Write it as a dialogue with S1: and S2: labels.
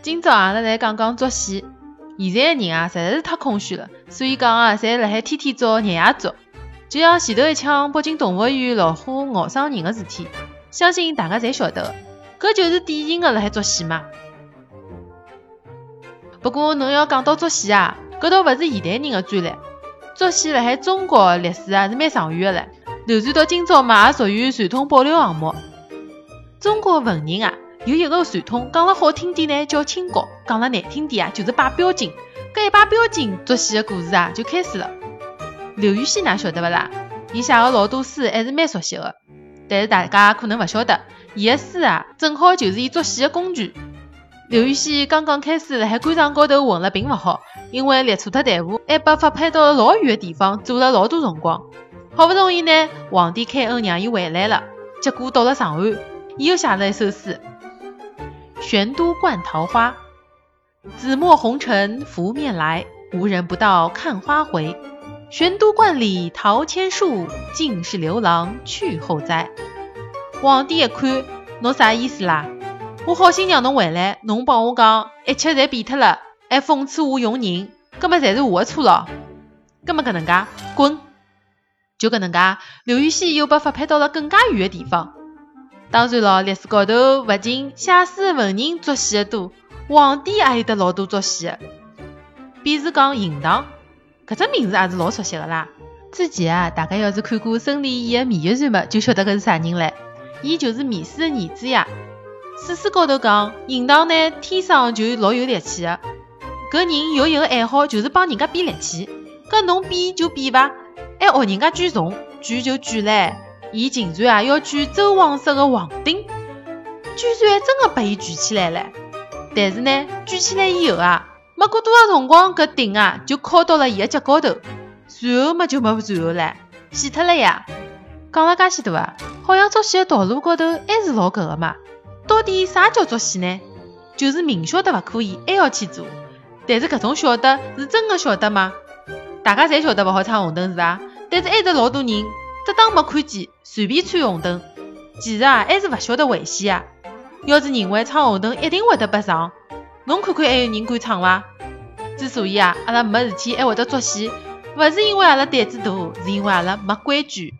S1: 今朝阿拉来讲讲作息。现在的人啊，实在是太空虚了，所以讲啊，侪辣海天天做日夜作。就像前头一枪北京动物园老虎咬伤人的事体，相信大家侪晓得，搿就是典型的辣海作戏嘛。不过侬要讲到作戏啊，搿倒勿是现代人的专利。作戏辣海中国历史啊是蛮长远的唻，流传到今朝嘛也属于传统保留项目。中国文人啊有一个传统，讲了好听点呢叫清高，讲了难听点啊就是摆标金。搿一摆标金，作戏的故事啊就开始了。刘禹锡，㑚晓得勿啦？伊写个老多诗还是蛮熟悉的，但是大家可能勿晓得，伊个诗啊，正好就是伊作戏的工具。刘禹锡刚刚开始辣海官场高头混了并勿好，因为立错脱队伍，还被发配到了老远的地方，做了老多辰光。好不容易呢，皇帝开恩让伊回来了，结果到了长安，伊又写了一首诗：玄都观桃花，紫陌红尘拂面来，无人不道看花回。玄都观里桃千树，尽是刘郎去后栽。皇帝一看，侬啥意思啦？我好心让侬回来，侬帮我讲一切侪变脱了，还讽刺我用人，搿么侪是我的错咯？搿么搿能介，滚！就搿能介，刘禹锡又被发配到了更加远的地方。当然咯，历史高头勿仅写书的文人作戏的多，皇帝也有得老多作戏的，比如讲嬴荡。搿只名字也是老熟悉的啦。之前啊，大家要是看过孙俪演的《芈月传》嘛，就晓得搿是啥人唻。伊就是芈氏的儿子呀。史书高头讲，嬴荡呢天生就老有力气的。搿人有一个爱好，就是帮人家比力气。搿侬比就比伐，还学人家举重，举就举唻。伊竟然啊要举周王室的王鼎，居然还真的被伊举起来了。但是呢，举起来以后啊。没过多少辰光，搿鼎啊就敲到了伊个脚高头，随后嘛就没随后了，死脱了呀！讲了介许多啊，好像作死的道路高头还是老搿个嘛。到底啥叫作死呢？就是明晓得勿可以，还要去做。但是搿种晓得是真的晓得吗？大家侪晓得勿好闯红灯是伐？但是还得老多人只当没看见，随便穿红灯。其实啊，还是勿晓得危险啊。要是认为闯红灯一定会得被撞。侬看看还有人敢闯伐？之所以啊，阿拉没事体还会得作死，勿是因为阿拉胆子大，是因为阿拉没规矩。